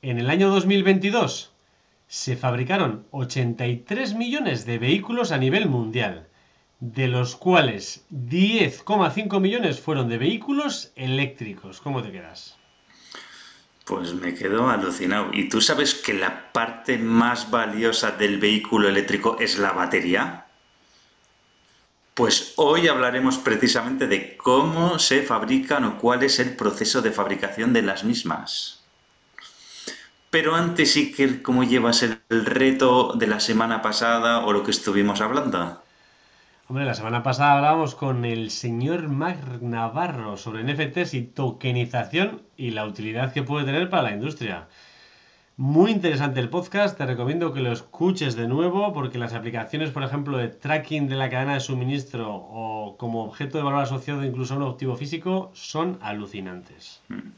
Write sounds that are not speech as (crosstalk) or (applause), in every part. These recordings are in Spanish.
En el año 2022 se fabricaron 83 millones de vehículos a nivel mundial, de los cuales 10,5 millones fueron de vehículos eléctricos. ¿Cómo te quedas? Pues me quedo alucinado. ¿Y tú sabes que la parte más valiosa del vehículo eléctrico es la batería? Pues hoy hablaremos precisamente de cómo se fabrican o cuál es el proceso de fabricación de las mismas. Pero antes, Iker, ¿cómo llevas el reto de la semana pasada o lo que estuvimos hablando? Hombre, la semana pasada hablábamos con el señor Mac Navarro sobre NFTs y tokenización y la utilidad que puede tener para la industria. Muy interesante el podcast, te recomiendo que lo escuches de nuevo porque las aplicaciones, por ejemplo, de tracking de la cadena de suministro o como objeto de valor asociado incluso a un activo físico son alucinantes. Mm.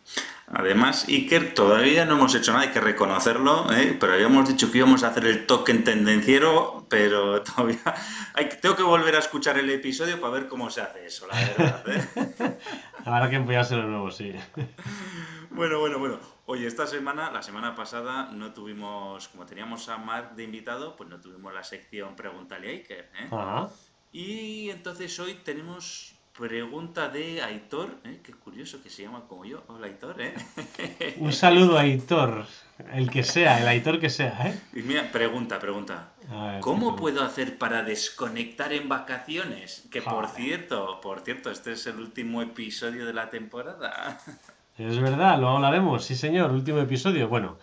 Además, Iker, todavía no hemos hecho nada, hay que reconocerlo, ¿eh? pero habíamos dicho que íbamos a hacer el token tendenciero, pero (laughs) todavía hay, tengo que volver a escuchar el episodio para ver cómo se hace eso, la verdad. ¿eh? (laughs) Habrá que emplearse de nuevo, sí. Bueno, bueno, bueno. Oye, esta semana, la semana pasada, no tuvimos, como teníamos a Mark de invitado, pues no tuvimos la sección Pregúntale a Iker. ¿eh? Y entonces hoy tenemos pregunta de Aitor, ¿eh? qué curioso que se llama como yo. Hola Aitor, ¿eh? (laughs) Un saludo a Aitor, el que sea, el Aitor que sea, ¿eh? Y mira, pregunta, pregunta. ¿Cómo puedo hacer para desconectar en vacaciones? Que por cierto, por cierto, este es el último episodio de la temporada. (laughs) Es verdad, lo hablaremos, sí señor, último episodio. Bueno,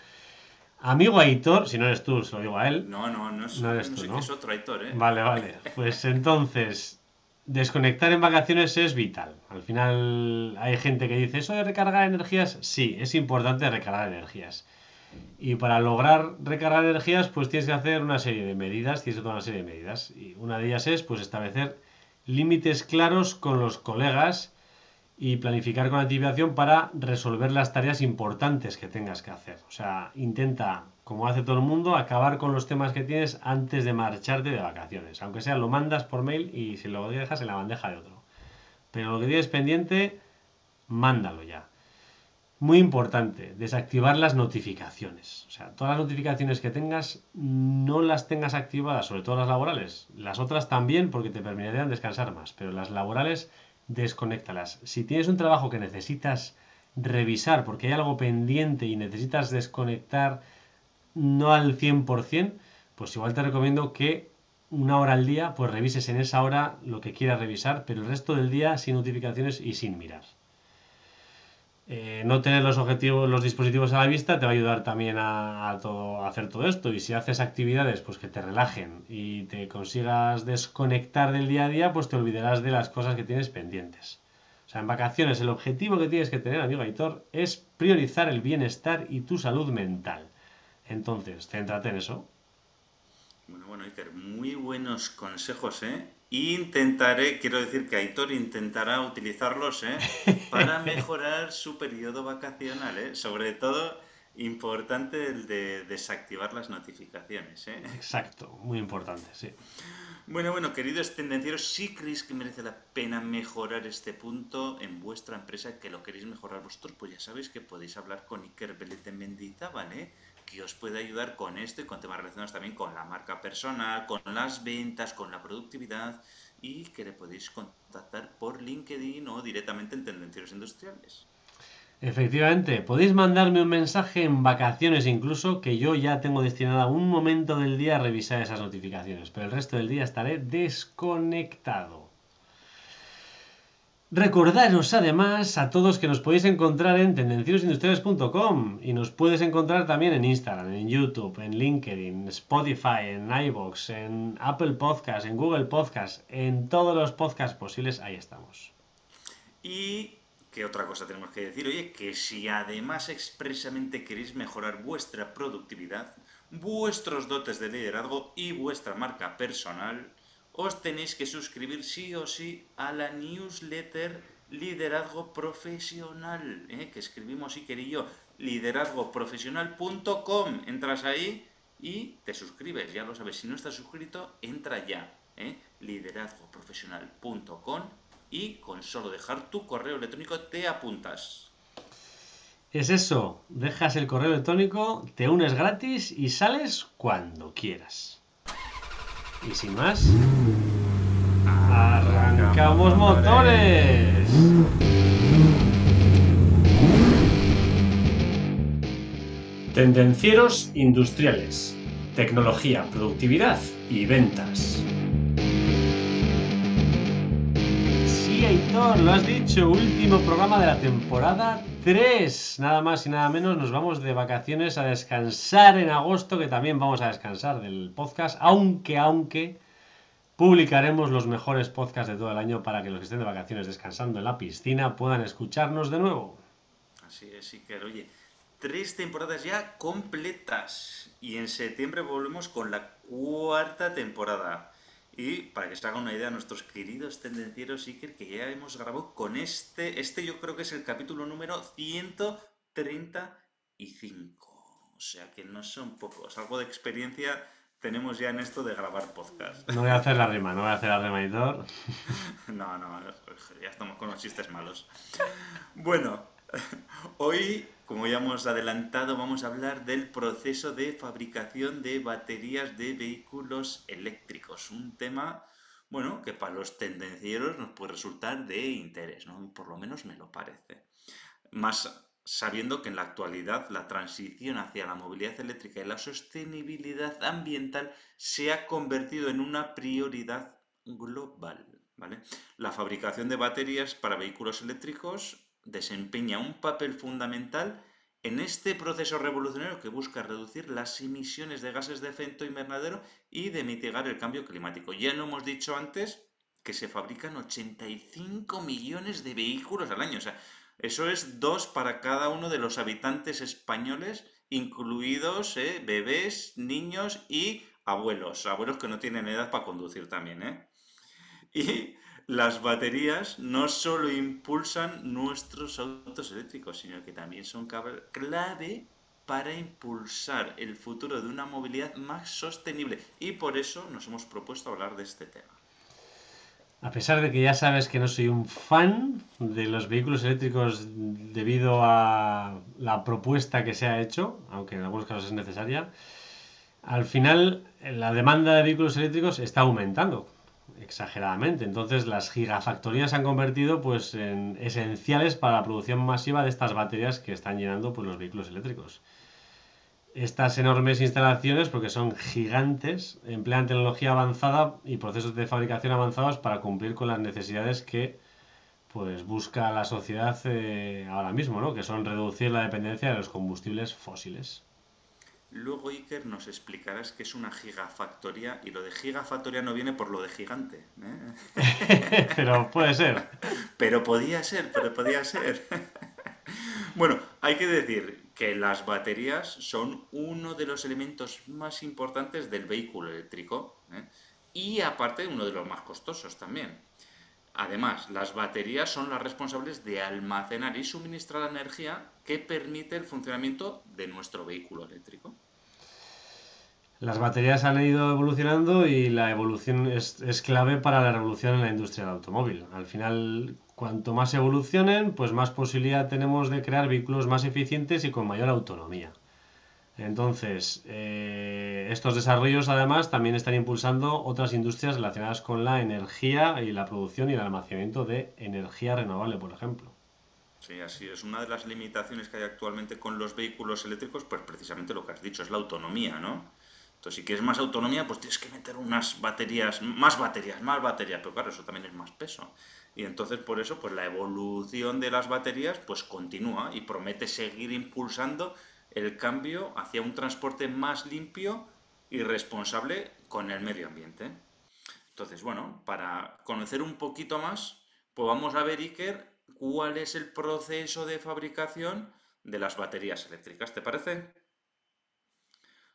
amigo Aitor, si no eres tú, se lo digo a él. No, no, no, es, no eres tú, ¿no? es otro Aitor, ¿eh? Vale, vale. Pues entonces, desconectar en vacaciones es vital. Al final hay gente que dice, ¿eso de recargar energías? Sí, es importante recargar energías. Y para lograr recargar energías, pues tienes que hacer una serie de medidas, tienes que tomar una serie de medidas. Y una de ellas es, pues, establecer límites claros con los colegas y planificar con anticipación para resolver las tareas importantes que tengas que hacer. O sea, intenta, como hace todo el mundo, acabar con los temas que tienes antes de marcharte de vacaciones. Aunque sea, lo mandas por mail y si lo dejas en la bandeja de otro. Pero lo que tienes pendiente, mándalo ya. Muy importante, desactivar las notificaciones. O sea, todas las notificaciones que tengas, no las tengas activadas, sobre todo las laborales. Las otras también, porque te permitirían descansar más. Pero las laborales desconéctalas. Si tienes un trabajo que necesitas revisar porque hay algo pendiente y necesitas desconectar no al 100%, pues igual te recomiendo que una hora al día, pues revises en esa hora lo que quieras revisar, pero el resto del día sin notificaciones y sin mirar. Eh, no tener los objetivos, los dispositivos a la vista te va a ayudar también a, hacer todo esto. Y si haces actividades pues que te relajen y te consigas desconectar del día a día, pues te olvidarás de las cosas que tienes pendientes. O sea, en vacaciones el objetivo que tienes que tener, amigo Aitor, es priorizar el bienestar y tu salud mental. Entonces, céntrate en eso. Bueno, bueno, Iker, muy buenos consejos, ¿eh? Intentaré, quiero decir que Aitor intentará utilizarlos ¿eh? (laughs) para mejorar su periodo vacacional, ¿eh? sobre todo importante el de desactivar las notificaciones. ¿eh? Exacto, muy importante, sí. Bueno, bueno, queridos tendencieros, si creéis que merece la pena mejorar este punto en vuestra empresa, que lo queréis mejorar vosotros, pues ya sabéis que podéis hablar con Iker Belete Mendizábal, ¿vale? Que os puede ayudar con esto y con temas relacionados también con la marca personal, con las ventas, con la productividad y que le podéis contactar por LinkedIn o directamente en Tendencieros Industriales. Efectivamente, podéis mandarme un mensaje en vacaciones incluso que yo ya tengo destinado un momento del día a revisar esas notificaciones, pero el resto del día estaré desconectado. Recordaros además a todos que nos podéis encontrar en tendenciosindustriales.com y nos puedes encontrar también en Instagram, en YouTube, en LinkedIn, Spotify, en iBox, en Apple Podcast, en Google Podcast, en todos los podcasts posibles, ahí estamos. Y qué otra cosa tenemos que decir, oye, que si además expresamente queréis mejorar vuestra productividad, vuestros dotes de liderazgo y vuestra marca personal, os tenéis que suscribir sí o sí a la newsletter Liderazgo Profesional, ¿eh? que escribimos Iker y yo, liderazgoprofesional.com. Entras ahí y te suscribes, ya lo sabes. Si no estás suscrito, entra ya, ¿eh? liderazgoprofesional.com y con solo dejar tu correo electrónico te apuntas. Es eso, dejas el correo electrónico, te unes gratis y sales cuando quieras. Y sin más, arrancamos motores. Tendencieros industriales, tecnología, productividad y ventas. Sí, Aitor, lo has dicho, último programa de la temporada 3. Nada más y nada menos, nos vamos de vacaciones a descansar en agosto, que también vamos a descansar del podcast, aunque, aunque publicaremos los mejores podcasts de todo el año para que los que estén de vacaciones descansando en la piscina puedan escucharnos de nuevo. Así es, Iker. Oye, tres temporadas ya completas. Y en septiembre volvemos con la cuarta temporada. Y para que se hagan una idea, nuestros queridos tendencieros Iker, que ya hemos grabado con este, este yo creo que es el capítulo número 135. O sea que no son pocos. Algo de experiencia tenemos ya en esto de grabar podcast. No voy a hacer la rima, no voy a hacer la rima, editor. (laughs) no, no, ya estamos con los chistes malos. Bueno, (laughs) hoy, como ya hemos adelantado, vamos a hablar del proceso de fabricación de baterías de vehículos eléctricos. Un tema, bueno, que para los tendencieros nos puede resultar de interés, ¿no? Por lo menos me lo parece. Más sabiendo que en la actualidad la transición hacia la movilidad eléctrica y la sostenibilidad ambiental se ha convertido en una prioridad global. ¿vale? La fabricación de baterías para vehículos eléctricos desempeña un papel fundamental en este proceso revolucionario que busca reducir las emisiones de gases de efecto invernadero y de mitigar el cambio climático. Ya lo hemos dicho antes que se fabrican 85 millones de vehículos al año. O sea, eso es dos para cada uno de los habitantes españoles, incluidos eh, bebés, niños y abuelos. Abuelos que no tienen edad para conducir también, ¿eh? Y las baterías no solo impulsan nuestros autos eléctricos, sino que también son clave para impulsar el futuro de una movilidad más sostenible. Y por eso nos hemos propuesto hablar de este tema. A pesar de que ya sabes que no soy un fan de los vehículos eléctricos debido a la propuesta que se ha hecho, aunque en algunos casos es necesaria, al final la demanda de vehículos eléctricos está aumentando exageradamente. Entonces las gigafactorías se han convertido pues, en esenciales para la producción masiva de estas baterías que están llenando pues, los vehículos eléctricos estas enormes instalaciones, porque son gigantes, emplean tecnología avanzada y procesos de fabricación avanzados para cumplir con las necesidades que pues busca la sociedad eh, ahora mismo, ¿no? que son reducir la dependencia de los combustibles fósiles. Luego Iker nos explicarás qué es una gigafactoría y lo de gigafactoría no viene por lo de gigante. ¿eh? (laughs) pero puede ser. Pero podía ser, pero podía ser. (laughs) bueno, hay que decir que las baterías son uno de los elementos más importantes del vehículo eléctrico ¿eh? y aparte uno de los más costosos también. Además, las baterías son las responsables de almacenar y suministrar la energía que permite el funcionamiento de nuestro vehículo eléctrico. Las baterías han ido evolucionando y la evolución es, es clave para la revolución en la industria del automóvil. Al final, Cuanto más evolucionen, pues más posibilidad tenemos de crear vehículos más eficientes y con mayor autonomía. Entonces, eh, estos desarrollos además también están impulsando otras industrias relacionadas con la energía y la producción y el almacenamiento de energía renovable, por ejemplo. Sí, así es. Una de las limitaciones que hay actualmente con los vehículos eléctricos, pues precisamente lo que has dicho, es la autonomía, ¿no? Entonces, si quieres más autonomía, pues tienes que meter unas baterías, más baterías, más baterías, pero claro, eso también es más peso. Y entonces por eso pues la evolución de las baterías pues continúa y promete seguir impulsando el cambio hacia un transporte más limpio y responsable con el medio ambiente. Entonces, bueno, para conocer un poquito más, pues vamos a ver, Iker, cuál es el proceso de fabricación de las baterías eléctricas, ¿te parece?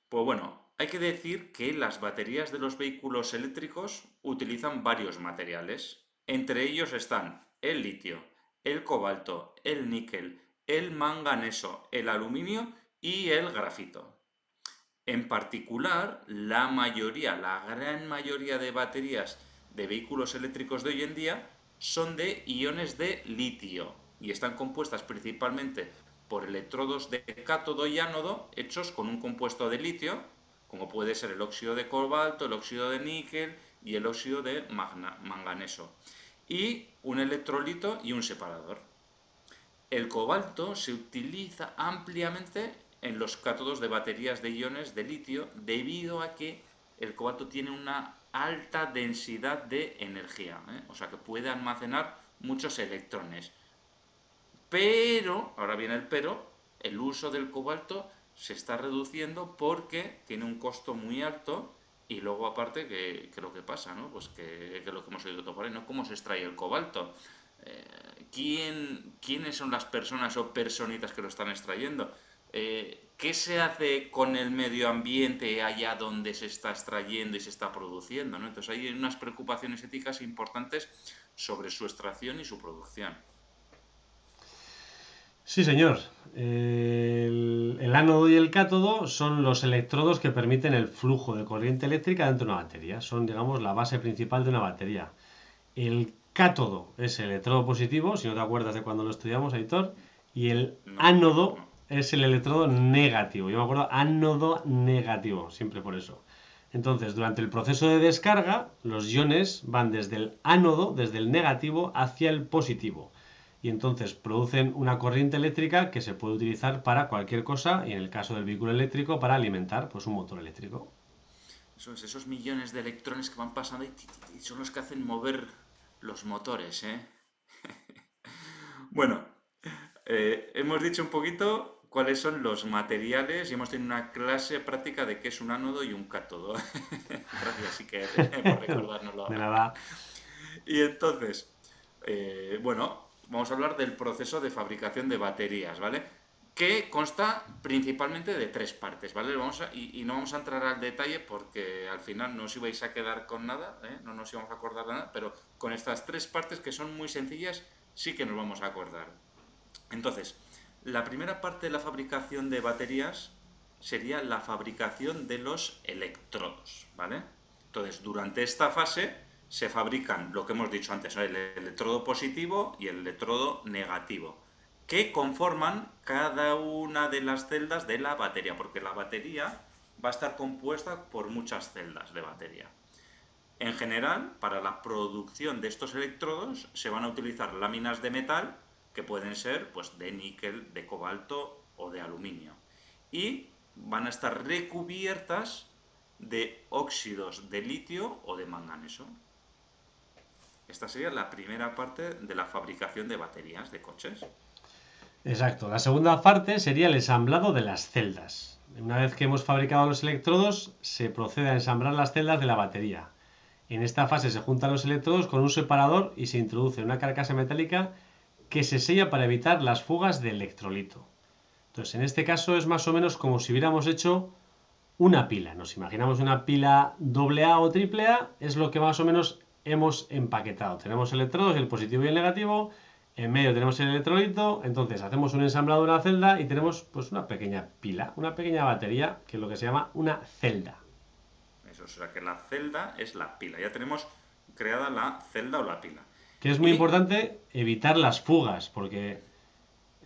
Pues bueno, hay que decir que las baterías de los vehículos eléctricos utilizan varios materiales, entre ellos están el litio, el cobalto, el níquel, el manganeso, el aluminio y el grafito. En particular, la mayoría, la gran mayoría de baterías de vehículos eléctricos de hoy en día son de iones de litio y están compuestas principalmente por electrodos de cátodo y ánodo hechos con un compuesto de litio, como puede ser el óxido de cobalto, el óxido de níquel y el óxido de manganeso, y un electrolito y un separador. El cobalto se utiliza ampliamente en los cátodos de baterías de iones de litio debido a que el cobalto tiene una alta densidad de energía, ¿eh? o sea que puede almacenar muchos electrones. Pero, ahora viene el pero, el uso del cobalto se está reduciendo porque tiene un costo muy alto y luego aparte que, lo que pasa, ¿no? Pues que, que, lo que hemos oído ahí, ¿no? ¿Cómo se extrae el cobalto? Eh, ¿quién, ¿Quiénes son las personas o personitas que lo están extrayendo? Eh, ¿Qué se hace con el medio ambiente allá donde se está extrayendo y se está produciendo? ¿no? Entonces hay unas preocupaciones éticas importantes sobre su extracción y su producción. Sí, señor. El, ánodo y el cátodo son los electrodos que permiten el flujo de corriente eléctrica dentro de una batería. Son, digamos, la base principal de una batería. El cátodo es el electrodo positivo, si no te acuerdas de cuando lo estudiamos, Aitor, y el ánodo es el electrodo negativo. Yo me acuerdo, ánodo negativo, siempre por eso. Entonces, durante el proceso de descarga, los iones van desde el ánodo, desde el negativo, hacia el positivo y entonces producen una corriente eléctrica que se puede utilizar para cualquier cosa y en el caso del vehículo eléctrico para alimentar pues un motor eléctrico. Esos, millones de electrones que van pasando y, son los que hacen mover los motores. ¿eh? (laughs) bueno, eh, hemos dicho un poquito cuáles son los materiales y hemos tenido una clase práctica de qué es un ánodo y un cátodo. (laughs) Gracias, sí que por recordárnoslo. De nada. Y entonces, eh, bueno, vamos a hablar del proceso de fabricación de baterías, ¿vale? Que consta principalmente de tres partes, ¿vale? Vamos y, no vamos a entrar al detalle porque al final no os ibais a quedar con nada, ¿eh? no nos íbamos a acordar de nada, pero con estas tres partes que son muy sencillas sí que nos vamos a acordar. Entonces, la primera parte de la fabricación de baterías sería la fabricación de los electrodos, ¿vale? Entonces, durante esta fase se fabrican lo que hemos dicho antes, el electrodo positivo y el electrodo negativo, que conforman cada una de las celdas de la batería, porque la batería va a estar compuesta por muchas celdas de batería. En general, para la producción de estos electrodos se van a utilizar láminas de metal que pueden ser pues, de níquel, de cobalto o de aluminio. Y van a estar recubiertas de óxidos de litio o de manganeso. Esta sería la primera parte de la fabricación de baterías de coches. Exacto. La segunda parte sería el ensamblado de las celdas. Una vez que hemos fabricado los electrodos, se procede a ensamblar las celdas de la batería. En esta fase se juntan los electrodos con un separador y se introduce una carcasa metálica que se sella para evitar las fugas de electrolito. Entonces, en este caso es más o menos como si hubiéramos hecho una pila. Nos imaginamos una pila AA o AAA, es lo que más o menos hemos empaquetado. Tenemos electrodos, el positivo y el negativo. En medio tenemos el electrolito, entonces hacemos un ensamblado de una celda y tenemos pues una pequeña pila, una pequeña batería, que es lo que se llama una celda. Eso, o sea que la celda es la pila. Ya tenemos creada la celda o la pila. Que es muy importante evitar las fugas, porque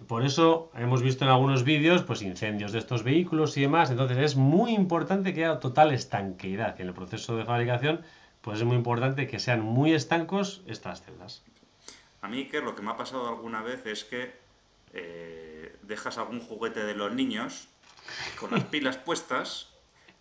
por eso hemos visto en algunos vídeos pues incendios de estos vehículos y demás. Entonces es muy importante que haya total estanqueidad en el proceso de fabricación pues es muy importante que sean muy estancos estas celdas. A mí, que lo que me ha pasado alguna vez es que eh, dejas algún juguete de los niños con las pilas puestas,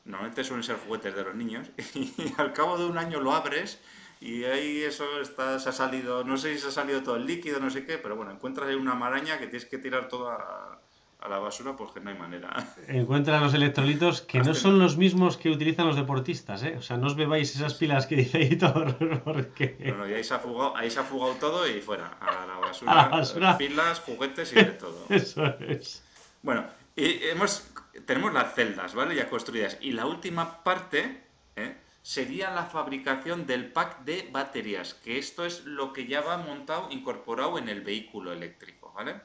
normalmente suelen ser juguetes de los niños, (laughs) y al cabo de un año lo abres y ahí eso está, se ha salido, no sé si se ha salido todo el líquido, no sé qué, pero bueno, encuentras ahí una maraña que tienes que tirar toda a la basura porque no hay manera. Encuentran los electrolitos que no son los mismos que utilizan los deportistas, ¿eh? O sea, no os bebáis esas pilas que dice ahí todo, (laughs) porque... Bueno, y ahí se, ha fugado, ahí se ha fugado todo y fuera, a la basura, pilas, juguetes y de todo. (laughs) Eso es. Bueno, y hemos, tenemos las celdas, ¿vale? Ya construidas. Y la última parte ¿eh? Sería la fabricación del pack de baterías, que esto es lo que ya va montado, incorporado en el vehículo eléctrico, ¿vale?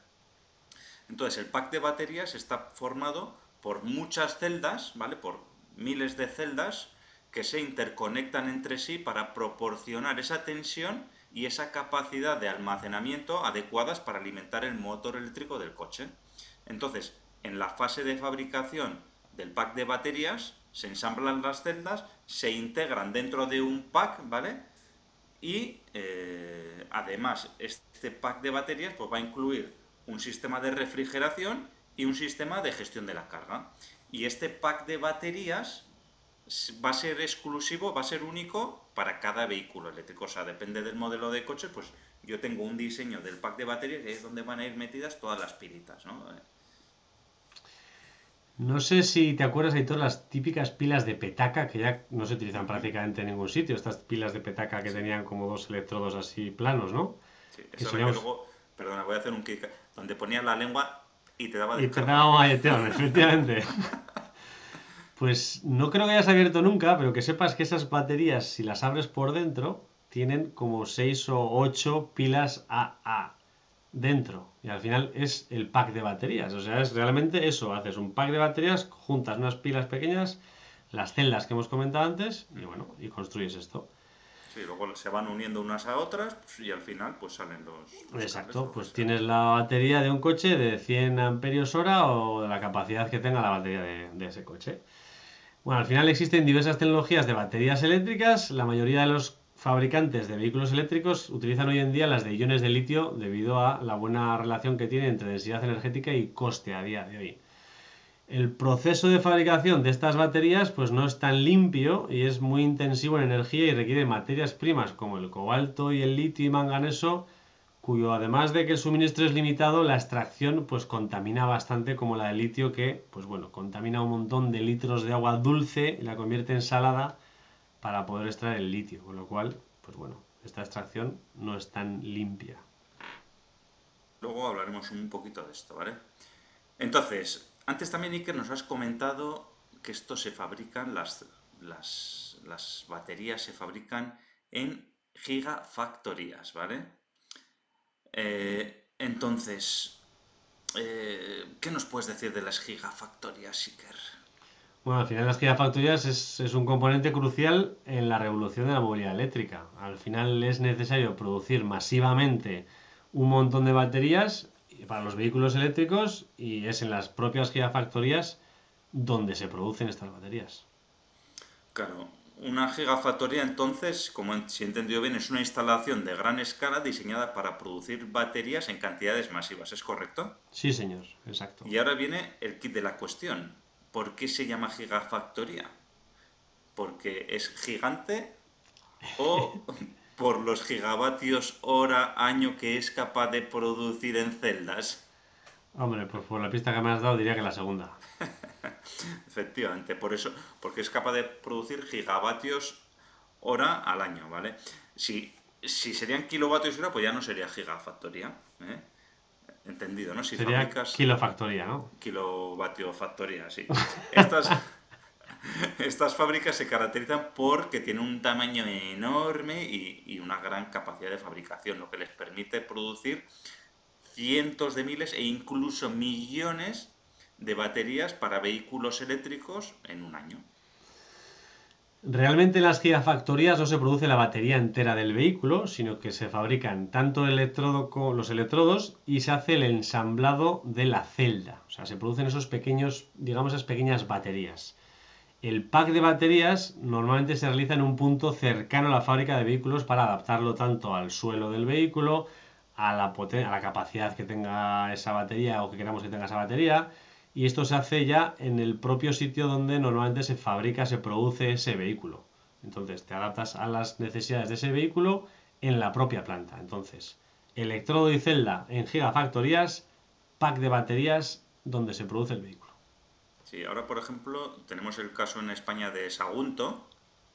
Entonces, el pack de baterías está formado por muchas celdas, ¿vale? Por miles de celdas que se interconectan entre sí para proporcionar esa tensión y esa capacidad de almacenamiento adecuadas para alimentar el motor eléctrico del coche. Entonces, en la fase de fabricación del pack de baterías, se ensamblan las celdas, se integran dentro de un pack, ¿vale? Y eh, además, este pack de baterías pues, va a incluir un sistema de refrigeración y un sistema de gestión de la carga. Y este pack de baterías va a ser exclusivo, va a ser único para cada vehículo eléctrico. O sea, depende del modelo de coche, pues yo tengo un diseño del pack de baterías que es donde van a ir metidas todas las pilitas, ¿no? No sé si te acuerdas, de todas las típicas pilas de petaca que ya no se utilizan prácticamente en ningún sitio. Estas pilas de petaca que tenían como dos electrodos así planos, ¿no? Sí, eso que luego, perdona, voy a hacer un kick, donde ponías la lengua y te daba de Y te daba efectivamente. (laughs) pues no creo que hayas abierto nunca, pero que sepas que esas baterías, si las abres por dentro, tienen como 6 o 8 pilas AA dentro. Y al final es el pack de baterías. O sea, es realmente eso. Haces un pack de baterías, juntas unas pilas pequeñas, las celdas que hemos comentado antes, y bueno, y construyes esto. Sí, luego se van uniendo unas a otras pues, y al final pues salen los... Exacto, pues tienes la batería de un coche de 100 amperios hora o de la capacidad que tenga la batería de, de ese coche. Bueno, al final existen diversas tecnologías de baterías eléctricas. La mayoría de los fabricantes de vehículos eléctricos utilizan hoy en día las de iones de litio debido a la buena relación que tiene entre densidad energética y coste a día de hoy. El proceso de fabricación de estas baterías pues no es tan limpio y es muy intensivo en energía y requiere materias primas como el cobalto y el litio y manganeso cuyo además de que el suministro es limitado, la extracción pues contamina bastante como la de litio que pues bueno, contamina un montón de litros de agua dulce y la convierte en salada para poder extraer el litio, con lo cual, pues bueno, esta extracción no es tan limpia. Luego hablaremos un poquito de esto, ¿vale? Entonces, antes también, Iker, nos has comentado que esto se fabrican, las, las, baterías se fabrican en gigafactorías, ¿vale? Eh, entonces, eh, ¿qué nos puedes decir de las gigafactorías, Iker? Bueno, al final las gigafactorías es, es un componente crucial en la revolución de la movilidad eléctrica. Al final es necesario producir masivamente un montón de baterías para los vehículos eléctricos y es en las propias gigafactorías donde se producen estas baterías. Claro, una gigafactoría entonces, como si he entendido bien, es una instalación de gran escala diseñada para producir baterías en cantidades masivas, ¿es correcto? Sí, señor, exacto. Y ahora viene el kit de la cuestión. ¿Por qué se llama gigafactoría? ¿Porque es gigante o (laughs) por los gigavatios hora año que es capaz de producir en celdas? Hombre, pues por la pista que me has dado diría que la segunda. (laughs) Efectivamente, por eso, porque es capaz de producir gigavatios hora al año, ¿vale? Si, si serían kilovatios hora, pues ya no sería gigafactoría. ¿eh? Entendido, ¿no? Si Sería kilofactoría, ¿no? Kilovatio factoría, sí. (laughs) Estas, estas fábricas se caracterizan porque tienen un tamaño enorme y, y, una gran capacidad de fabricación, lo que les permite producir cientos de miles e incluso millones de baterías para vehículos eléctricos en un año. Realmente en las gigafactorías no se produce la batería entera del vehículo, sino que se fabrican tanto el electrodo como los electrodos y se hace el ensamblado de la celda. O sea, se producen esos pequeños, digamos, esas pequeñas baterías. El pack de baterías normalmente se realiza en un punto cercano a la fábrica de vehículos para adaptarlo tanto al suelo del vehículo, a la, a la capacidad que tenga esa batería o que queramos que tenga esa batería y esto se hace ya en el propio sitio donde normalmente se fabrica, se produce ese vehículo. Entonces te adaptas a las necesidades de ese vehículo en la propia planta. Entonces, electrodo y celda en gigafactorías, pack de baterías donde se produce el vehículo. Sí, ahora por ejemplo tenemos el caso en España de Sagunto,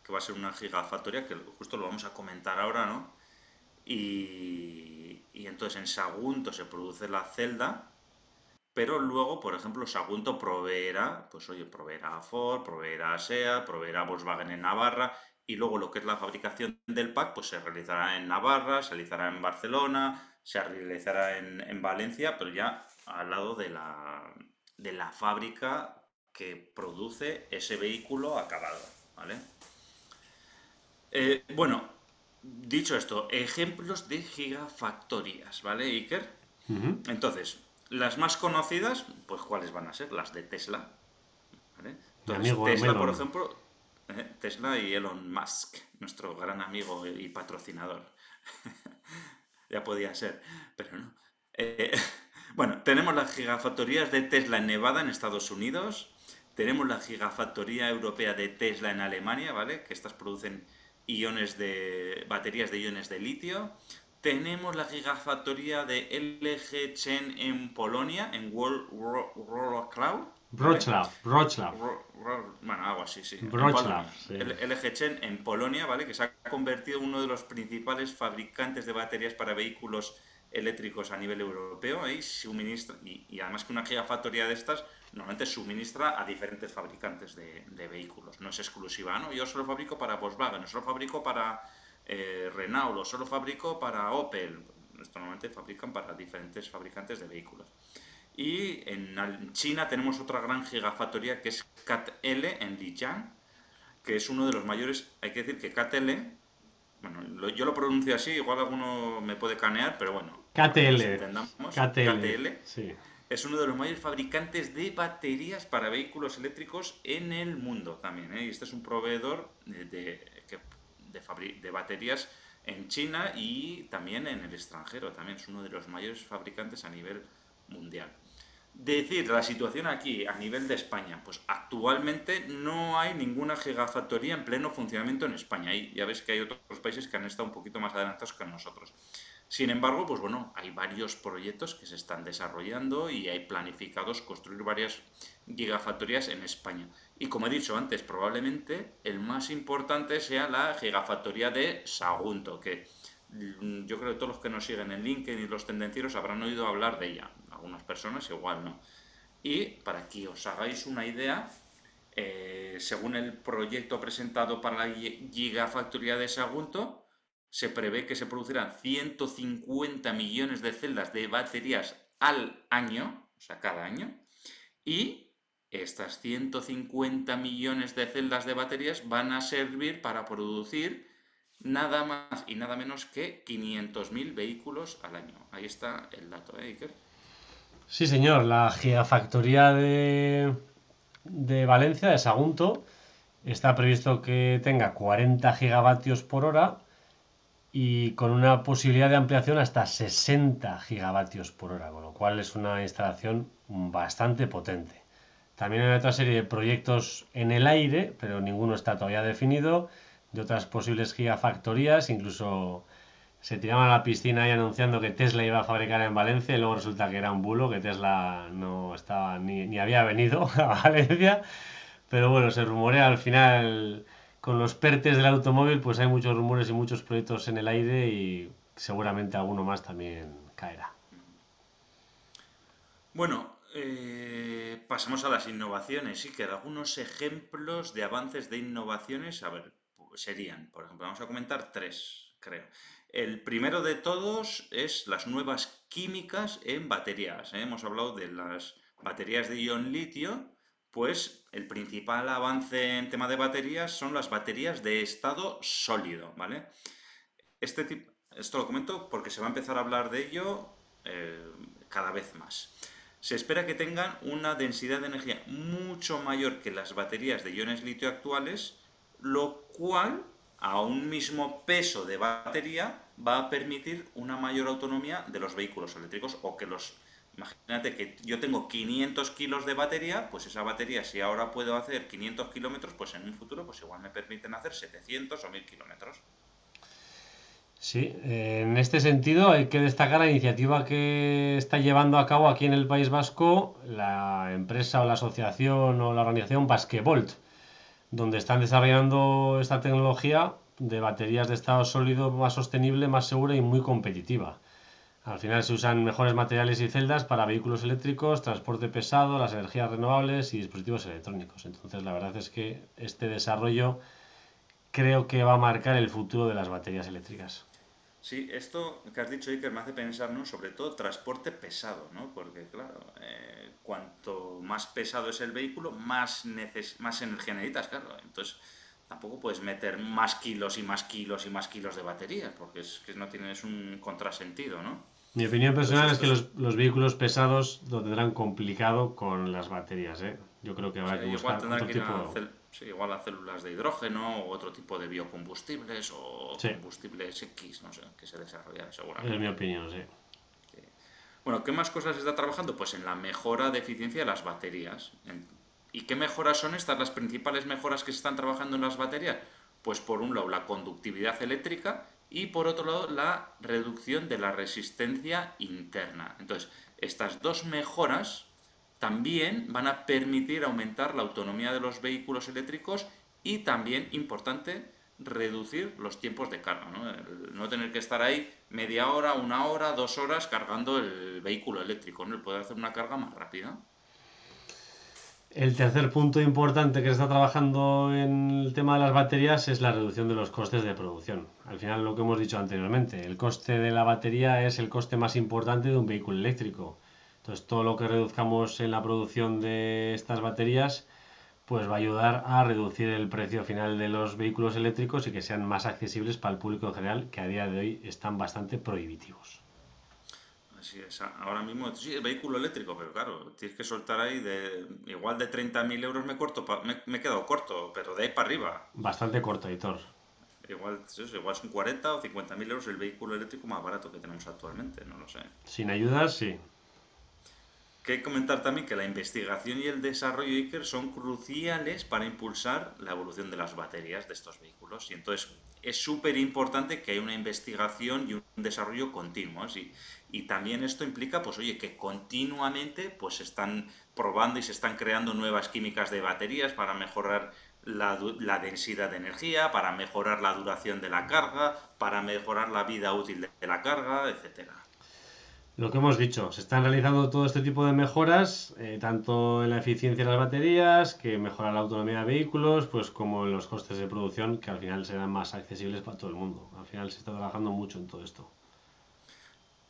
que va a ser una gigafactoría, que justo lo vamos a comentar ahora, ¿no? Y, y entonces en Sagunto se produce la celda pero luego, por ejemplo, Sagunto proveerá, pues oye, proveerá a Ford, proveerá a SEA, proveerá a Volkswagen en Navarra, y luego lo que es la fabricación del pack, pues se realizará en Navarra, se realizará en Barcelona, se realizará en, Valencia, pero ya al lado de la, de la fábrica que produce ese vehículo acabado, ¿vale? Eh, bueno, dicho esto, ejemplos de gigafactorías, ¿vale, Iker? Entonces, las más conocidas, pues ¿cuáles van a ser? Las de Tesla. ¿vale? Entonces, amigo Tesla, por ejemplo, eh, Tesla y Elon Musk, nuestro gran amigo y patrocinador. (laughs) ya podía ser, pero no. Eh, (laughs) bueno, tenemos las gigafactorías de Tesla en Nevada, en Estados Unidos. Tenemos la gigafactoría europea de Tesla en Alemania, ¿vale? Que estas producen iones de baterías de iones de litio. Tenemos la gigafactoría de LG Chen en Polonia, en World Cloud. Wrocław, Wrocław. Bueno, algo así, sí. Wrocław, sí. LG Chen en Polonia, ¿vale? Que se ha convertido en uno de los principales fabricantes de baterías para vehículos eléctricos a nivel europeo ¿eh? y, suministra, y, y además que una gigafactoría de estas normalmente suministra a diferentes fabricantes de, de vehículos. No es exclusiva, ¿no? Yo solo fabrico para Volkswagen, yo solo fabrico para eh, Renault, o solo fabrico para Opel. Esto normalmente fabrican para diferentes fabricantes de vehículos. Y en China tenemos otra gran gigafactoría que es CATL en Lijiang, que es uno de los mayores. Hay que decir que CATL, bueno, lo- yo lo pronuncio así, igual alguno me puede canear, pero bueno. nos KTL. KTL. Sí. es uno de los mayores fabricantes de baterías para vehículos eléctricos en el mundo también. ¿eh? Y este es un proveedor de, de- que- de baterías en China y también en el extranjero. También es uno de los mayores fabricantes a nivel mundial. Decir la situación aquí a nivel de España, pues actualmente no hay ninguna gigafactoría en pleno funcionamiento en España. Y ya ves que hay otros países que han estado un poquito más adelantados que nosotros. Sin embargo, pues bueno, hay varios proyectos que se están desarrollando y hay planificados construir varias gigafactorías en España. Y como he dicho antes, probablemente el más importante sea la gigafactoría de Sagunto, que mm, yo creo que todos los que nos siguen en LinkedIn y los tendencieros habrán oído hablar de ella. Algunas personas igual no. Y para que os hagáis una idea, eh, según el proyecto presentado para la gi- gigafactoría de Sagunto, se prevé que se producirán 150 millones de celdas de baterías al año, o sea, cada año, y estas 150 millones de celdas de baterías van a servir para producir nada más y nada menos que 500.000 vehículos al año. Ahí está el dato, ¿eh, Iker? Sí, señor, la gigafactoría de, de Valencia, de Sagunto, está previsto que tenga 40 gigavatios por hora y con una posibilidad de ampliación hasta 60 gigavatios por hora, con lo cual es una instalación bastante potente. También hay otra serie de proyectos en el aire, pero ninguno está todavía definido, de otras posibles gigafactorías, incluso se tiraban a la piscina y anunciando que Tesla iba a fabricar en Valencia y luego resulta que era un bulo, que Tesla no estaba ni, ni había venido (laughs) a Valencia. Pero bueno, se rumorea al final con los PERTES del automóvil, pues hay muchos rumores y muchos proyectos en el aire y seguramente alguno más también caerá. Bueno, eh, pasamos a las innovaciones. Sí, que algunos ejemplos de avances de innovaciones, a ver, serían, por ejemplo, vamos a comentar tres, creo. El primero de todos es las nuevas químicas en baterías. ¿eh? Hemos hablado de las baterías de ion litio, pues el principal avance en tema de baterías son las baterías de estado sólido, ¿vale? Este tipo, esto lo comento porque se va a empezar a hablar de ello eh, cada vez más. Se espera que tengan una densidad de energía mucho mayor que las baterías de iones litio actuales, lo cual a un mismo peso de batería va a permitir una mayor autonomía de los vehículos eléctricos o que los... Imagínate que yo tengo 500 kilos de batería, pues esa batería si ahora puedo hacer 500 kilómetros, pues en un futuro pues igual me permiten hacer 700 o 1000 kilómetros. Sí, en este sentido hay que destacar la iniciativa que está llevando a cabo aquí en el País Vasco la empresa o la asociación o la organización Basquevolt, donde están desarrollando esta tecnología de baterías de estado sólido más sostenible, más segura y muy competitiva. Al final se usan mejores materiales y celdas para vehículos eléctricos, transporte pesado, las energías renovables y dispositivos electrónicos. Entonces la verdad es que este desarrollo creo que va a marcar el futuro de las baterías eléctricas. Sí, esto que has dicho, Iker, me hace pensar, ¿no? Sobre todo transporte pesado, ¿no? Porque, claro, eh, cuanto más pesado es el vehículo, más, neces más energía necesitas, claro. Entonces, tampoco puedes meter más kilos y más kilos y más kilos de baterías, porque es que no tienes un contrasentido, ¿no? Mi opinión personal es que los, vehículos pesados lo tendrán complicado con las baterías. ¿eh? Yo creo que habrá que buscar otro tipo... Sí, igual a células de hidrógeno o otro tipo de biocombustibles o combustibles X, no sé, que se desarrollan seguramente. Es mi opinión, sí. Bueno, ¿qué más cosas está trabajando? Pues en la mejora de eficiencia de las baterías. ¿Y qué mejoras son estas? Las principales mejoras que se están trabajando en las baterías. Pues por un lado la conductividad eléctrica y por otro lado la reducción de la resistencia interna. Entonces, estas dos mejoras también van a permitir aumentar la autonomía de los vehículos eléctricos y también, importante, reducir los tiempos de carga. ¿no? no tener que estar ahí media hora, una hora, dos horas cargando el vehículo eléctrico, ¿no? el poder hacer una carga más rápida. El tercer punto importante que se está trabajando en el tema de las baterías es la reducción de los costes de producción. Al final, lo que hemos dicho anteriormente, el coste de la batería es el coste más importante de un vehículo eléctrico. Entonces, todo lo que reduzcamos en la producción de estas baterías, pues va a ayudar a reducir el precio final de los vehículos eléctricos y que sean más accesibles para el público en general, que a día de hoy están bastante prohibitivos. Así es, ahora mismo sí, el vehículo eléctrico, pero claro, tienes que soltar ahí de igual de 30.000 euros me corto, me, me, he quedado corto, pero de ahí para arriba. Bastante corto, editor. Igual, igual son 40 o 50.000 euros el vehículo eléctrico más barato que tenemos actualmente, no lo sé. Sin ayudas, sí. Que comentar también que la investigación y el desarrollo Iker son cruciales para impulsar la evolución de las baterías de estos vehículos. Y entonces es súper importante que haya una investigación y un desarrollo continuo. Y, y también esto implica, pues oye, que continuamente pues, están probando y se están creando nuevas químicas de baterías para mejorar la, la, densidad de energía, para mejorar la duración de la carga, para mejorar la vida útil de la carga, etcétera lo que hemos dicho, se están realizando todo este tipo de mejoras, eh, tanto en la eficiencia de las baterías, que mejora la autonomía de vehículos, pues como en los costes de producción, que al final serán más accesibles para todo el mundo. Al final se está trabajando mucho en todo esto.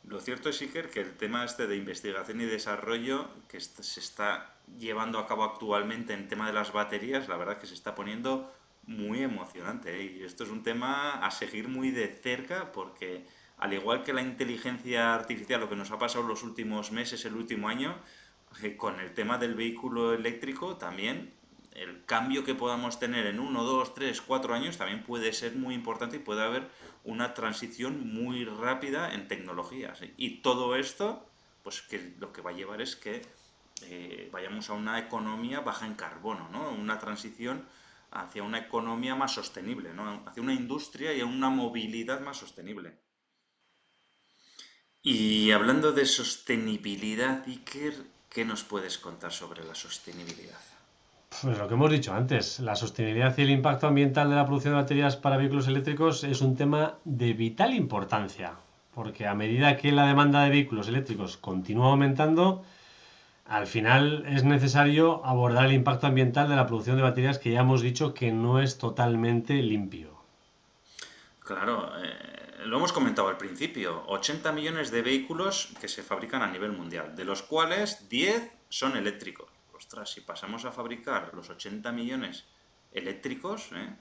Lo cierto es, Iker, que el tema este de investigación y desarrollo que se está llevando a cabo actualmente en tema de las baterías, la verdad que se está poniendo muy emocionante. ¿eh? Y esto es un tema a seguir muy de cerca porque al igual que la inteligencia artificial, lo que nos ha pasado los últimos meses, el último año, eh, con el tema del vehículo eléctrico también el cambio que podamos tener en uno, dos, tres, cuatro años también puede ser muy importante y puede haber una transición muy rápida en tecnologías. Y todo esto, pues que lo que va a llevar es que eh, vayamos a una economía baja en carbono, ¿no? Una transición hacia una economía más sostenible, ¿no? Hacia una industria y a una movilidad más sostenible. Y hablando de sostenibilidad, Iker, ¿qué nos puedes contar sobre la sostenibilidad? Pues lo que hemos dicho antes, la sostenibilidad y el impacto ambiental de la producción de baterías para vehículos eléctricos es un tema de vital importancia, porque a medida que la demanda de vehículos eléctricos continúa aumentando, al final es necesario abordar el impacto ambiental de la producción de baterías que ya hemos dicho que no es totalmente limpio. Claro, eh, lo hemos comentado al principio, 80 millones de vehículos que se fabrican a nivel mundial, de los cuales 10 son eléctricos. Ostras, si pasamos a fabricar los 80 millones eléctricos, ¿eh?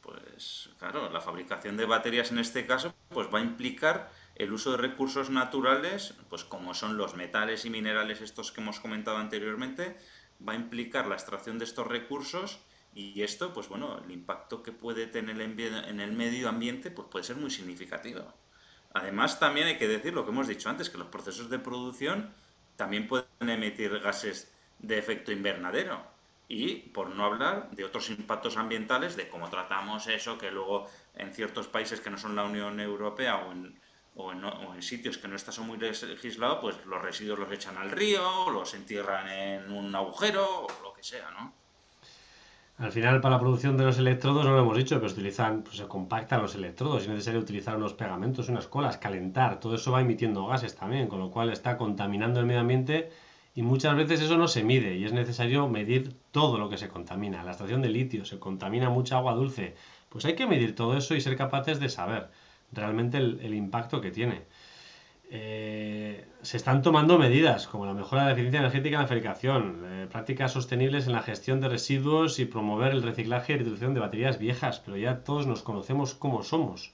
pues claro, la fabricación de baterías en este caso pues va a implicar el uso de recursos naturales, pues como son los metales y minerales estos que hemos comentado anteriormente, va a implicar la extracción de estos recursos y esto, pues bueno, el impacto que puede tener en el medio ambiente pues puede ser muy significativo. Además, también hay que decir lo que hemos dicho antes, que los procesos de producción también pueden emitir gases de efecto invernadero. Y por no hablar de otros impactos ambientales, de cómo tratamos eso, que luego en ciertos países que no son la Unión Europea o en, o en, o en sitios que no está muy legislado, pues los residuos los echan al río, los entierran en un agujero, o lo que sea, ¿no? Al final, para la producción de los electrodos, no lo hemos dicho, pero se utilizan, pues se compactan los electrodos, es necesario utilizar unos pegamentos, unas colas, calentar, todo eso va emitiendo gases también, con lo cual está contaminando el medio ambiente y muchas veces eso no se mide y es necesario medir todo lo que se contamina. La estación de litio, se contamina mucha agua dulce, pues hay que medir todo eso y ser capaces de saber realmente el impacto que tiene. Eh, se están tomando medidas como la mejora de la eficiencia energética en la fabricación, eh, prácticas sostenibles en la gestión de residuos y promover el reciclaje y reducción de baterías viejas, pero ya todos nos conocemos como somos.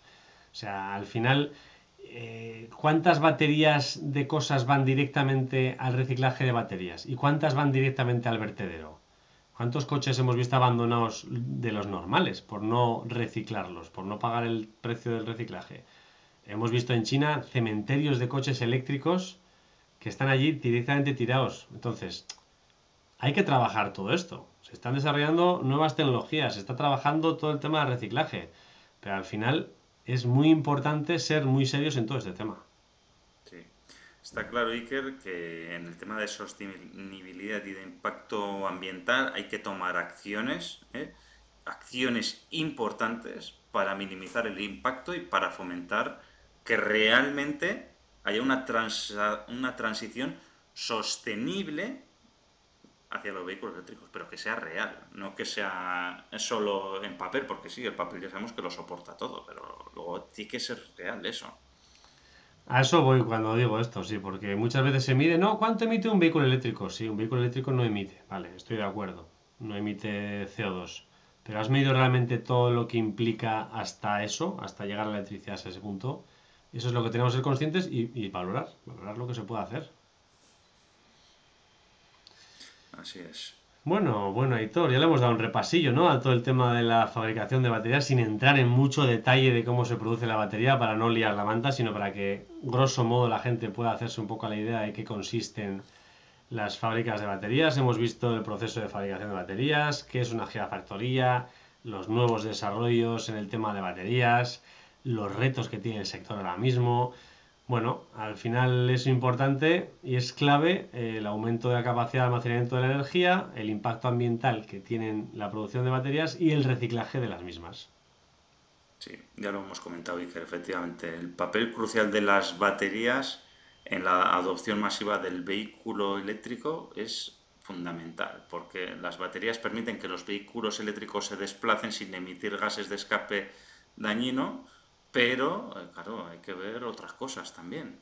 O sea, al final eh, ¿cuántas baterías de cosas van directamente al reciclaje de baterías? ¿Y cuántas van directamente al vertedero? ¿Cuántos coches hemos visto abandonados de los normales por no reciclarlos, por no pagar el precio del reciclaje? Hemos visto en China cementerios de coches eléctricos que están allí directamente tirados. Entonces, hay que trabajar todo esto. Se están desarrollando nuevas tecnologías, se está trabajando todo el tema de reciclaje, pero al final es muy importante ser muy serios en todo este tema. Sí. Está claro, Iker, que en el tema de sostenibilidad y de impacto ambiental hay que tomar acciones, ¿eh? acciones importantes para minimizar el impacto y para fomentar que realmente haya una, una transición sostenible hacia los vehículos eléctricos, pero que sea real, no que sea solo en papel, porque sí, el papel ya sabemos que lo soporta todo, pero luego tiene que ser real eso. A eso voy cuando digo esto, sí, porque muchas veces se mide, no, ¿cuánto emite un vehículo eléctrico? Sí, un vehículo eléctrico no emite, vale, estoy de acuerdo, no emite CO2, pero ¿has medido realmente todo lo que implica hasta eso, hasta llegar a la electricidad a ese punto? Eso es lo que tenemos que ser conscientes y, y valorar, valorar lo que se puede hacer. Así es. Bueno, bueno, Aitor, ya le hemos dado un repasillo, ¿no? A todo el tema de la fabricación de baterías, sin entrar en mucho detalle de cómo se produce la batería para no liar la manta, sino para que, grosso modo, la gente pueda hacerse un poco a la idea de qué consisten las fábricas de baterías. Hemos visto el proceso de fabricación de baterías, qué es una gigafactoría, los nuevos desarrollos en el tema de baterías, los retos que tiene el sector ahora mismo. Bueno, al final es importante y es clave eh, el aumento de la capacidad de almacenamiento de la energía, el impacto ambiental que tienen la producción de baterías y el reciclaje de las mismas. Sí, ya lo hemos comentado, Iker, efectivamente. El papel crucial de las baterías en la adopción masiva del vehículo eléctrico es fundamental, porque las baterías permiten que los vehículos eléctricos se desplacen sin emitir gases de escape dañino, pero, eh, claro, hay que ver otras cosas también.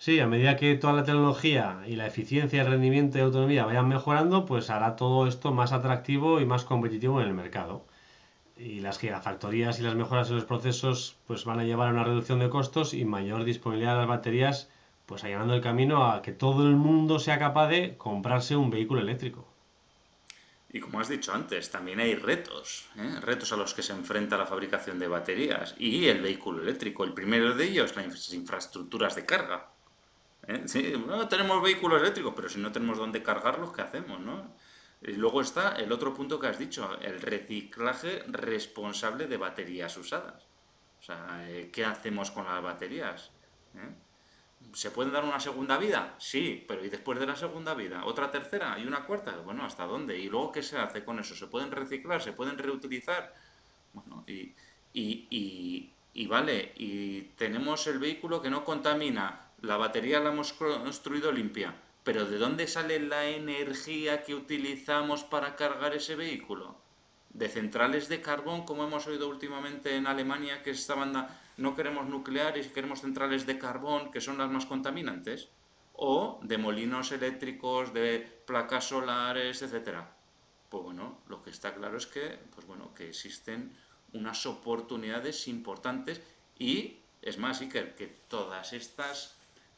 Sí, a medida que toda la tecnología y la eficiencia, el rendimiento y autonomía vayan mejorando, pues hará todo esto más atractivo y más competitivo en el mercado. Y las gigafactorías y las mejoras en los procesos pues van a llevar a una reducción de costos y mayor disponibilidad de las baterías, pues allanando el camino a que todo el mundo sea capaz de comprarse un vehículo eléctrico. Y como has dicho antes, también hay retos, ¿eh? retos a los que se enfrenta la fabricación de baterías y el vehículo eléctrico. El primero de ellos, las infraestructuras de carga. ¿eh? Sí, no tenemos vehículos eléctricos, pero si no tenemos dónde cargarlos, ¿qué hacemos? No? Y luego está el otro punto que has dicho, el reciclaje responsable de baterías usadas. O sea, eh, ¿qué hacemos con las baterías? ¿Se puede dar una segunda vida? Sí, pero ¿y después de la segunda vida? ¿Otra tercera y una cuarta? Bueno, ¿hasta dónde? ¿Y luego qué se hace con eso? ¿Se pueden reciclar? ¿Se pueden reutilizar? Bueno, y, y, y, vale, y tenemos el vehículo que no contamina, la batería la hemos construido limpia, pero ¿de dónde sale la energía que utilizamos para cargar ese vehículo? ¿De centrales de carbón, como hemos oído últimamente en Alemania, que estaban no queremos nucleares, queremos centrales de carbón, que son las más contaminantes, o de molinos eléctricos, de placas solares, etcétera. Pues bueno, lo que está claro es que, pues bueno, que existen unas oportunidades importantes y es más, Iker, que todas estas,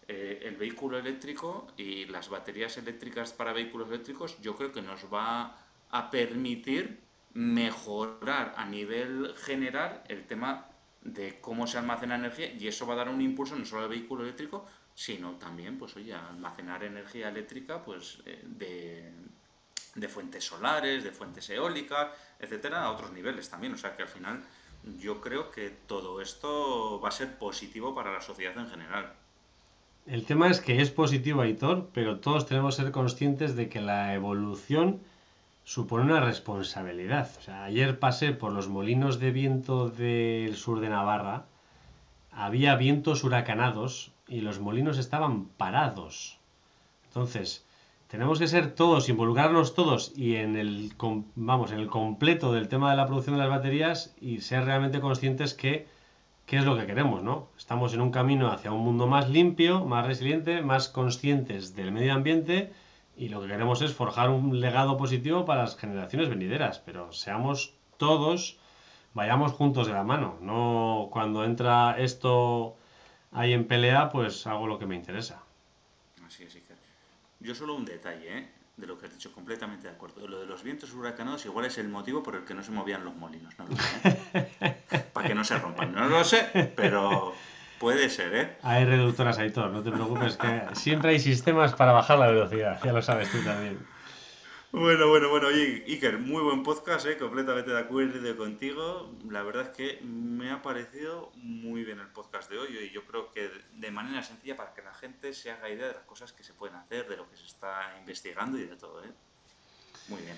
eh, el vehículo eléctrico y las baterías eléctricas para vehículos eléctricos, yo creo que nos va a permitir mejorar a nivel general el tema de cómo se almacena energía y eso va a dar un impulso no solo al vehículo eléctrico, sino también, pues oye, almacenar energía eléctrica pues eh, de, de, fuentes solares, de fuentes eólicas, etcétera, a otros niveles también. O sea que al final yo creo que todo esto va a ser positivo para la sociedad en general. El tema es que es positivo, Aitor, pero todos tenemos que ser conscientes de que la evolución supone una responsabilidad. O sea, ayer pasé por los molinos de viento del sur de Navarra, había vientos huracanados y los molinos estaban parados. Entonces, tenemos que ser todos, involucrarnos todos y en el, vamos, en el completo del tema de la producción de las baterías y ser realmente conscientes que qué es lo que queremos, ¿no? Estamos en un camino hacia un mundo más limpio, más resiliente, más conscientes del medio ambiente y lo que queremos es forjar un legado positivo para las generaciones venideras, pero seamos todos, vayamos juntos de la mano, no cuando entra esto ahí en pelea, pues hago lo que me interesa. Así es, Iker. Yo solo un detalle, ¿eh? De lo que has dicho, completamente de acuerdo. Lo de los vientos huracanados igual es el motivo por el que no se movían los molinos, no lo sé. ¿eh? (laughs) Para que no se rompan, no lo sé, pero puede ser, ¿eh? Hay reductoras ahí todo, no te preocupes, que siempre hay sistemas para bajar la velocidad, ya lo sabes tú también. Bueno, bueno, bueno, oye, Iker, muy buen podcast, ¿eh? completamente de acuerdo contigo. La verdad es que me ha parecido muy bien el podcast de hoy y yo creo que de manera sencilla para que la gente se haga idea de las cosas que se pueden hacer, de lo que se está investigando y de todo. ¿eh? Muy bien.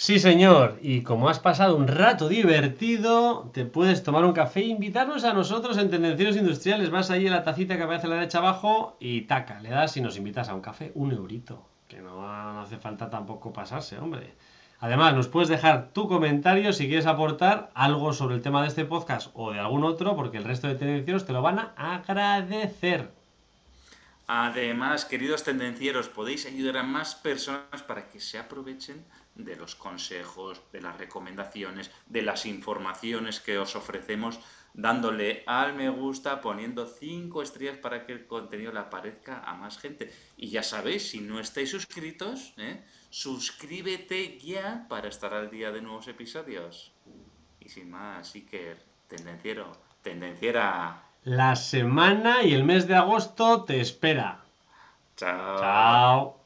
Sí, señor, y como has pasado un rato divertido, te puedes tomar un café e invitarnos a nosotros en Tendencieros Industriales. Vas ahí en la tacita que aparece a la derecha abajo y taca, le das y nos invitas a un café, un eurito que no, hace falta tampoco pasarse, hombre. Además, nos puedes dejar tu comentario si quieres aportar algo sobre el tema de este podcast o de algún otro, porque el resto de tendencieros te lo van a agradecer. Además, queridos tendencieros, podéis ayudar a más personas para que se aprovechen de los consejos, de las recomendaciones, de las informaciones que os ofrecemos dándole al me gusta, poniendo 5 estrellas para que el contenido le aparezca a más gente. Y ya sabéis, si no estáis suscritos, ¿eh? suscríbete ya para estar al día de nuevos episodios. Y sin más, Iker, tendenciero, tendenciera. La semana y el mes de agosto te espera. Chao. Chao.